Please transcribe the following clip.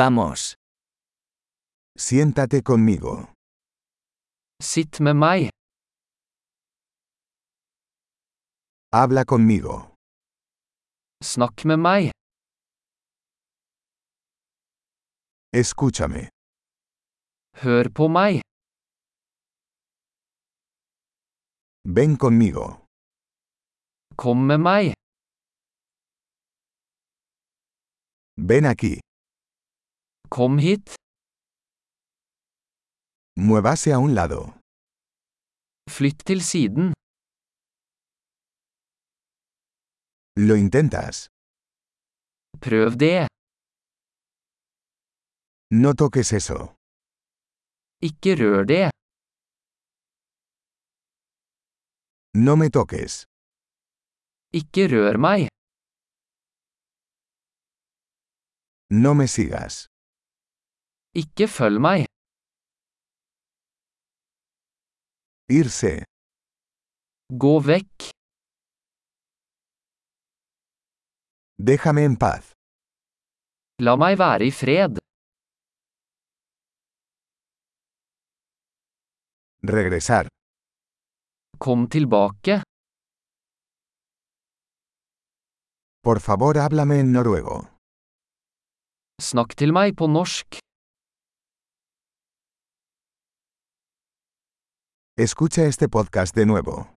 Vamos. Siéntate conmigo. Sitt med meg. Habla conmigo. Snakk med meg. Escúchame. Hør på meg. Ven conmigo. Kom med meg. Ven aquí. Kom hit. Muévase a un lado. Flytt til siden. Lo intentas. Prøv det. No toques eso. Ikke rør det. No me toques. Ikke rør meg. No me sigas. Ikke følg meg. Irse. Gå vekk. Déjame en paz. La meg være i fred. Regresar. Kom tilbake. Por favor, háblame en noruego. Snakk til meg på norsk. Escucha este podcast de nuevo.